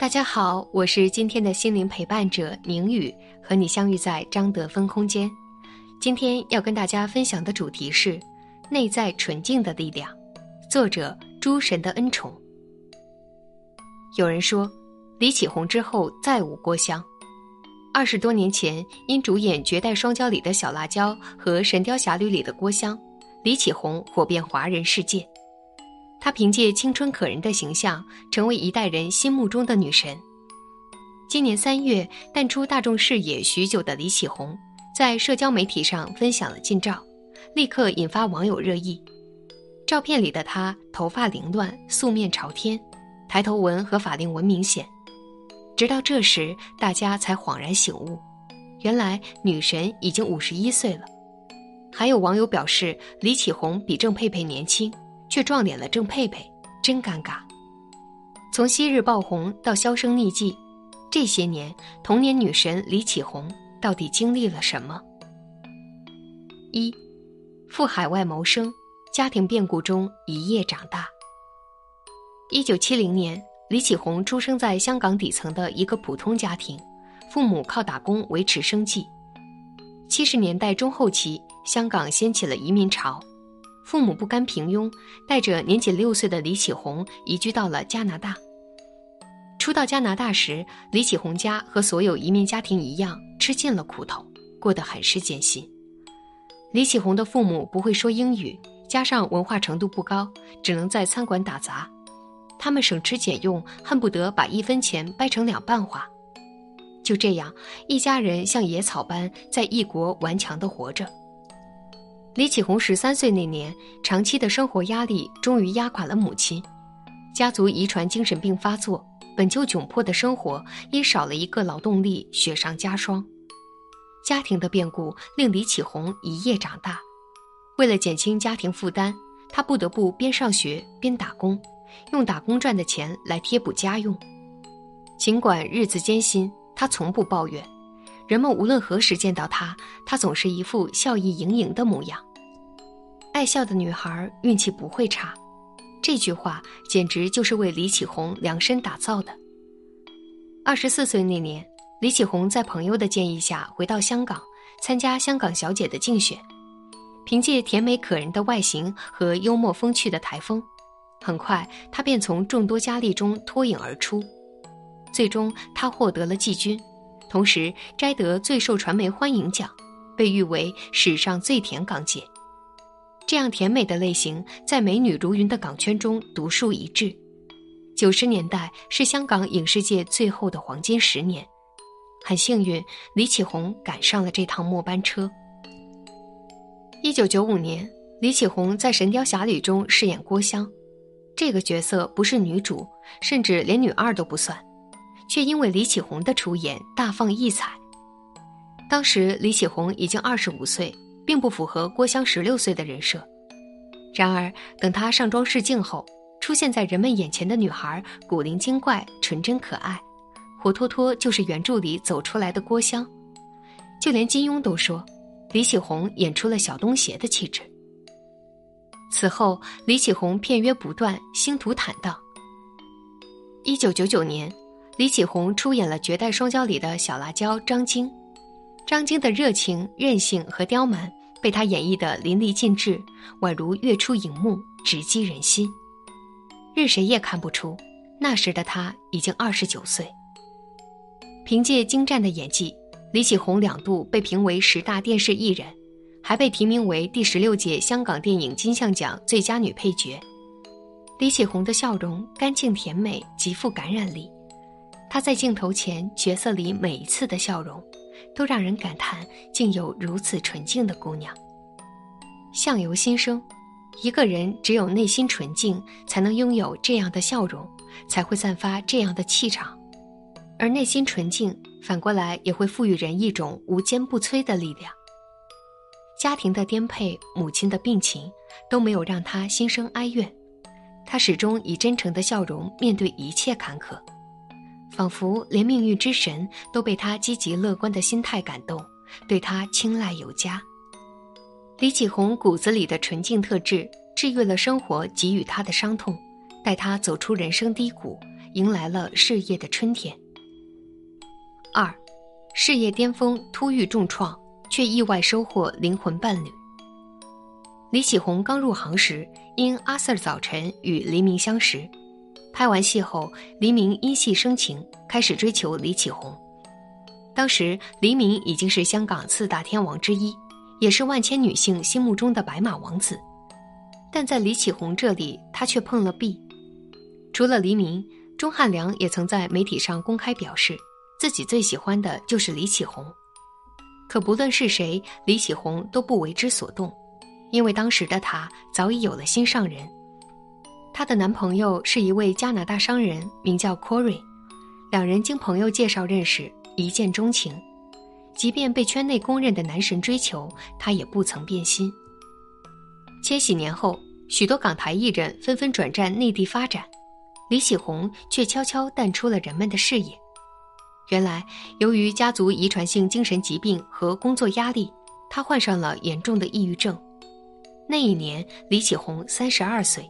大家好，我是今天的心灵陪伴者宁宇，和你相遇在张德芬空间。今天要跟大家分享的主题是内在纯净的力量，作者诸神的恩宠。有人说，李启红之后再无郭襄。二十多年前，因主演《绝代双骄》里的小辣椒和《神雕侠侣》里的郭襄，李启红火遍华人世界。她凭借青春可人的形象，成为一代人心目中的女神。今年三月淡出大众视野许久的李启红，在社交媒体上分享了近照，立刻引发网友热议。照片里的她头发凌乱，素面朝天，抬头纹和法令纹明显。直到这时，大家才恍然醒悟，原来女神已经五十一岁了。还有网友表示，李启红比郑佩佩年轻。却撞脸了郑佩佩，真尴尬。从昔日爆红到销声匿迹，这些年童年女神李启红到底经历了什么？一，赴海外谋生，家庭变故中一夜长大。一九七零年，李启红出生在香港底层的一个普通家庭，父母靠打工维持生计。七十年代中后期，香港掀起了移民潮。父母不甘平庸，带着年仅六岁的李启红移居到了加拿大。初到加拿大时，李启红家和所有移民家庭一样，吃尽了苦头，过得很是艰辛。李启红的父母不会说英语，加上文化程度不高，只能在餐馆打杂。他们省吃俭用，恨不得把一分钱掰成两半花。就这样，一家人像野草般在异国顽强地活着。李启红十三岁那年，长期的生活压力终于压垮了母亲，家族遗传精神病发作，本就窘迫的生活因少了一个劳动力，雪上加霜。家庭的变故令李启红一夜长大，为了减轻家庭负担，他不得不边上学边打工，用打工赚的钱来贴补家用。尽管日子艰辛，他从不抱怨。人们无论何时见到她，她总是一副笑意盈盈的模样。爱笑的女孩运气不会差，这句话简直就是为李启红量身打造的。二十四岁那年，李启红在朋友的建议下回到香港，参加香港小姐的竞选。凭借甜美可人的外形和幽默风趣的台风，很快她便从众多佳丽中脱颖而出。最终，她获得了季军。同时摘得最受传媒欢迎奖，被誉为史上最甜港姐。这样甜美的类型，在美女如云的港圈中独树一帜。九十年代是香港影视界最后的黄金十年，很幸运，李启红赶上了这趟末班车。一九九五年，李启红在《神雕侠侣》中饰演郭襄，这个角色不是女主，甚至连女二都不算。却因为李启红的出演大放异彩。当时李启红已经二十五岁，并不符合郭襄十六岁的人设。然而，等她上妆试镜后，出现在人们眼前的女孩古灵精怪、纯真可爱，活脱脱就是原著里走出来的郭襄。就连金庸都说，李启红演出了小东邪的气质。此后，李启红片约不断，星途坦荡。一九九九年。李启红出演了《绝代双骄》里的小辣椒张晶，张晶的热情、任性和刁蛮被她演绎得淋漓尽致，宛如跃出荧幕，直击人心。任谁也看不出，那时的她已经二十九岁。凭借精湛的演技，李启红两度被评为十大电视艺人，还被提名为第十六届香港电影金像奖最佳女配角。李启红的笑容干净甜美，极富感染力。她在镜头前角色里每一次的笑容，都让人感叹竟有如此纯净的姑娘。相由心生，一个人只有内心纯净，才能拥有这样的笑容，才会散发这样的气场。而内心纯净反过来也会赋予人一种无坚不摧的力量。家庭的颠沛，母亲的病情，都没有让他心生哀怨。他始终以真诚的笑容面对一切坎坷，仿佛连命运之神都被他积极乐观的心态感动，对他青睐有加。李启红骨子里的纯净特质，治愈了生活给予他的伤痛，带他走出人生低谷，迎来了事业的春天。二，事业巅峰突遇重创，却意外收获灵魂伴侣。李启红刚入行时，因《阿 Sir 早晨》与黎明相识，拍完戏后，黎明因戏生情，开始追求李启红。当时，黎明已经是香港四大天王之一，也是万千女性心目中的白马王子。但在李启红这里，他却碰了壁。除了黎明，钟汉良也曾在媒体上公开表示，自己最喜欢的就是李启红。可不论是谁，李启红都不为之所动。因为当时的她早已有了心上人，她的男朋友是一位加拿大商人，名叫 Corey，两人经朋友介绍认识，一见钟情。即便被圈内公认的男神追求，她也不曾变心。千禧年后，许多港台艺人纷纷转战内地发展，李启红却悄悄淡出了人们的视野。原来，由于家族遗传性精神疾病和工作压力，她患上了严重的抑郁症。那一年，李启红三十二岁。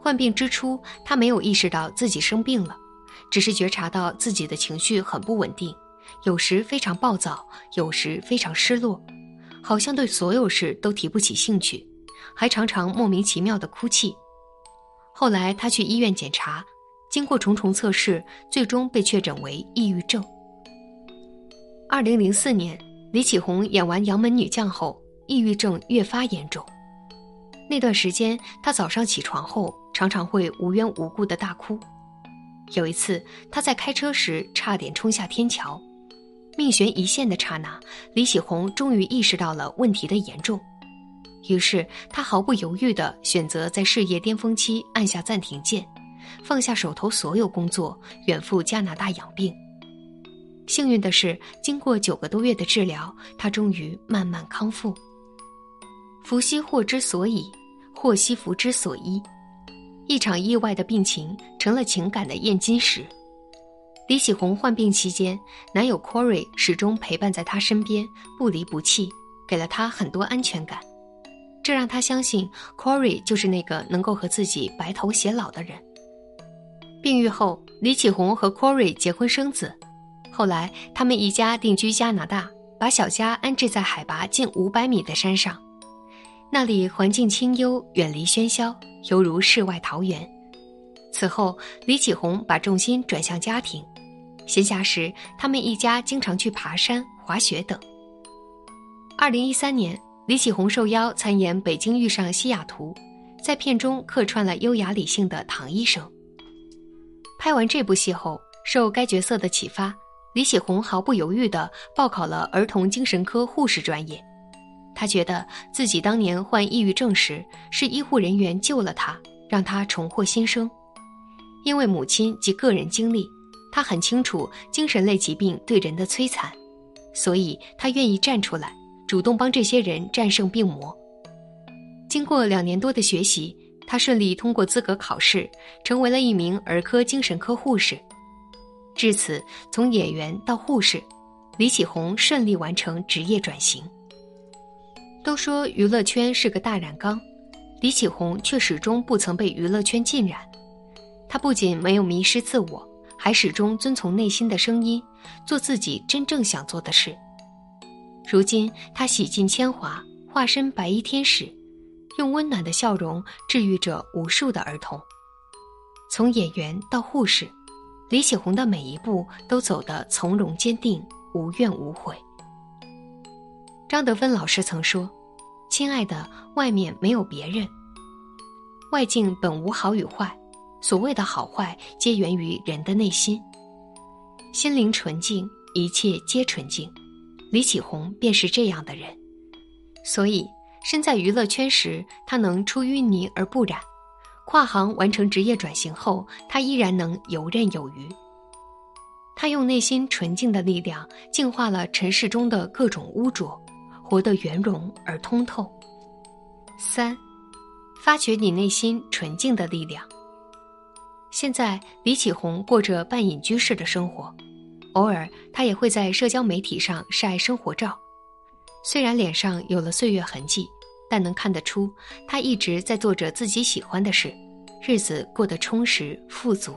患病之初，他没有意识到自己生病了，只是觉察到自己的情绪很不稳定，有时非常暴躁，有时非常失落，好像对所有事都提不起兴趣，还常常莫名其妙的哭泣。后来他去医院检查，经过重重测试，最终被确诊为抑郁症。二零零四年，李启红演完《杨门女将》后。抑郁症越发严重，那段时间，他早上起床后常常会无缘无故的大哭。有一次，他在开车时差点冲下天桥，命悬一线的刹那，李喜红终于意识到了问题的严重，于是他毫不犹豫地选择在事业巅峰期按下暂停键，放下手头所有工作，远赴加拿大养病。幸运的是，经过九个多月的治疗，他终于慢慢康复。福兮祸之所以，祸兮福之所依。一场意外的病情成了情感的验金石。李启红患病期间，男友 Corey 始终陪伴在她身边，不离不弃，给了她很多安全感。这让她相信 Corey 就是那个能够和自己白头偕老的人。病愈后，李启红和 Corey 结婚生子。后来，他们一家定居加拿大，把小家安置在海拔近五百米的山上。那里环境清幽，远离喧嚣，犹如世外桃源。此后，李启红把重心转向家庭，闲暇时，他们一家经常去爬山、滑雪等。二零一三年，李启红受邀参演《北京遇上西雅图》，在片中客串了优雅理性的唐医生。拍完这部戏后，受该角色的启发，李启红毫不犹豫地报考了儿童精神科护士专业。他觉得自己当年患抑郁症时，是医护人员救了他，让他重获新生。因为母亲及个人经历，他很清楚精神类疾病对人的摧残，所以他愿意站出来，主动帮这些人战胜病魔。经过两年多的学习，他顺利通过资格考试，成为了一名儿科精神科护士。至此，从演员到护士，李启红顺利完成职业转型。都说娱乐圈是个大染缸，李启红却始终不曾被娱乐圈浸染。他不仅没有迷失自我，还始终遵从内心的声音，做自己真正想做的事。如今，他洗尽铅华，化身白衣天使，用温暖的笑容治愈着无数的儿童。从演员到护士，李启红的每一步都走得从容坚定，无怨无悔。张德芬老师曾说。亲爱的，外面没有别人。外境本无好与坏，所谓的好坏，皆源于人的内心。心灵纯净，一切皆纯净。李启红便是这样的人，所以身在娱乐圈时，他能出淤泥而不染；跨行完成职业转型后，他依然能游刃有余。他用内心纯净的力量净化了尘世中的各种污浊，活得圆融而通透。三，发掘你内心纯净的力量。现在，李启红过着半隐居式的生活，偶尔他也会在社交媒体上晒生活照。虽然脸上有了岁月痕迹，但能看得出他一直在做着自己喜欢的事，日子过得充实富足。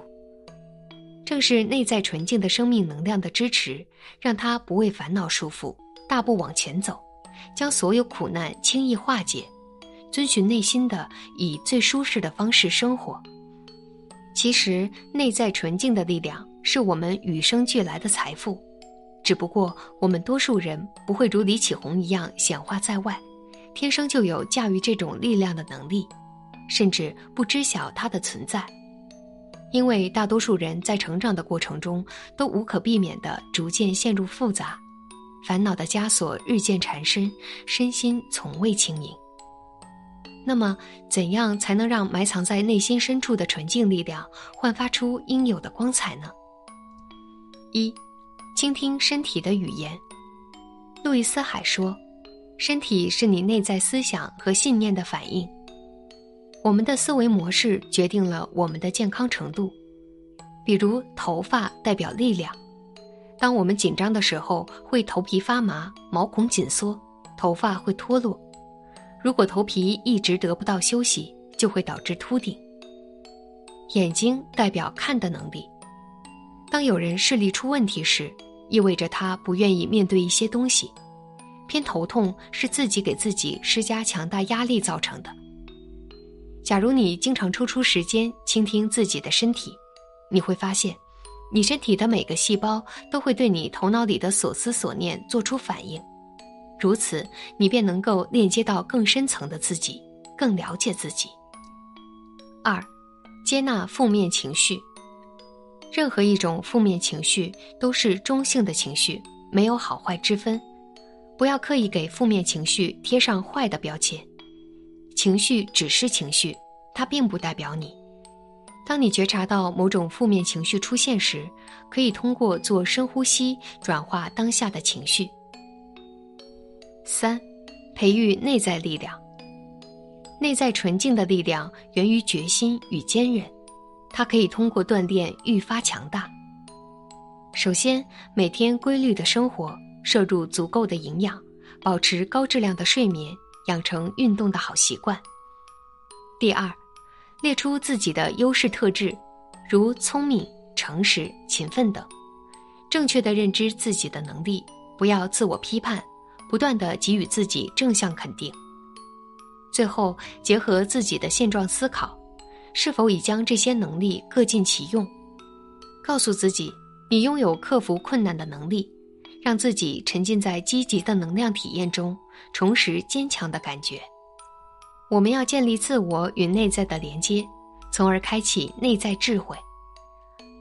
正是内在纯净的生命能量的支持，让他不为烦恼束缚，大步往前走，将所有苦难轻易化解，遵循内心的以最舒适的方式生活。其实，内在纯净的力量是我们与生俱来的财富，只不过我们多数人不会如李启红一样显化在外，天生就有驾驭这种力量的能力，甚至不知晓它的存在。因为大多数人在成长的过程中都无可避免地逐渐陷入复杂，烦恼的枷锁日渐缠身，身心从未轻盈。那么，怎样才能让埋藏在内心深处的纯净力量焕发出应有的光彩呢？一，倾听身体的语言。路易斯·海说：“身体是你内在思想和信念的反应。我们的思维模式决定了我们的健康程度。比如，头发代表力量。当我们紧张的时候，会头皮发麻、毛孔紧缩，头发会脱落。”如果头皮一直得不到休息，就会导致秃顶。眼睛代表看的能力，当有人视力出问题时，意味着他不愿意面对一些东西。偏头痛是自己给自己施加强大压力造成的。假如你经常抽出时间倾听自己的身体，你会发现，你身体的每个细胞都会对你头脑里的所思所念做出反应。如此，你便能够链接到更深层的自己，更了解自己。二，接纳负面情绪。任何一种负面情绪都是中性的情绪，没有好坏之分。不要刻意给负面情绪贴上坏的标签。情绪只是情绪，它并不代表你。当你觉察到某种负面情绪出现时，可以通过做深呼吸转化当下的情绪。三，培育内在力量。内在纯净的力量源于决心与坚韧，它可以通过锻炼愈发强大。首先，每天规律的生活，摄入足够的营养，保持高质量的睡眠，养成运动的好习惯。第二，列出自己的优势特质，如聪明、诚实、勤奋等，正确的认知自己的能力，不要自我批判。不断的给予自己正向肯定，最后结合自己的现状思考，是否已将这些能力各尽其用？告诉自己，你拥有克服困难的能力，让自己沉浸在积极的能量体验中，重拾坚强的感觉。我们要建立自我与内在的连接，从而开启内在智慧。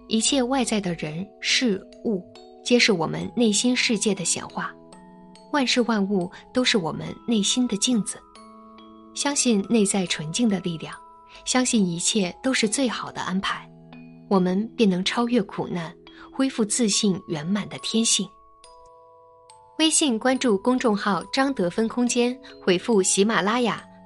一切外在的人事物，皆是我们内心世界的显化。万事万物都是我们内心的镜子，相信内在纯净的力量，相信一切都是最好的安排，我们便能超越苦难，恢复自信圆满的天性。微信关注公众号“张德芬空间”，回复“喜马拉雅”，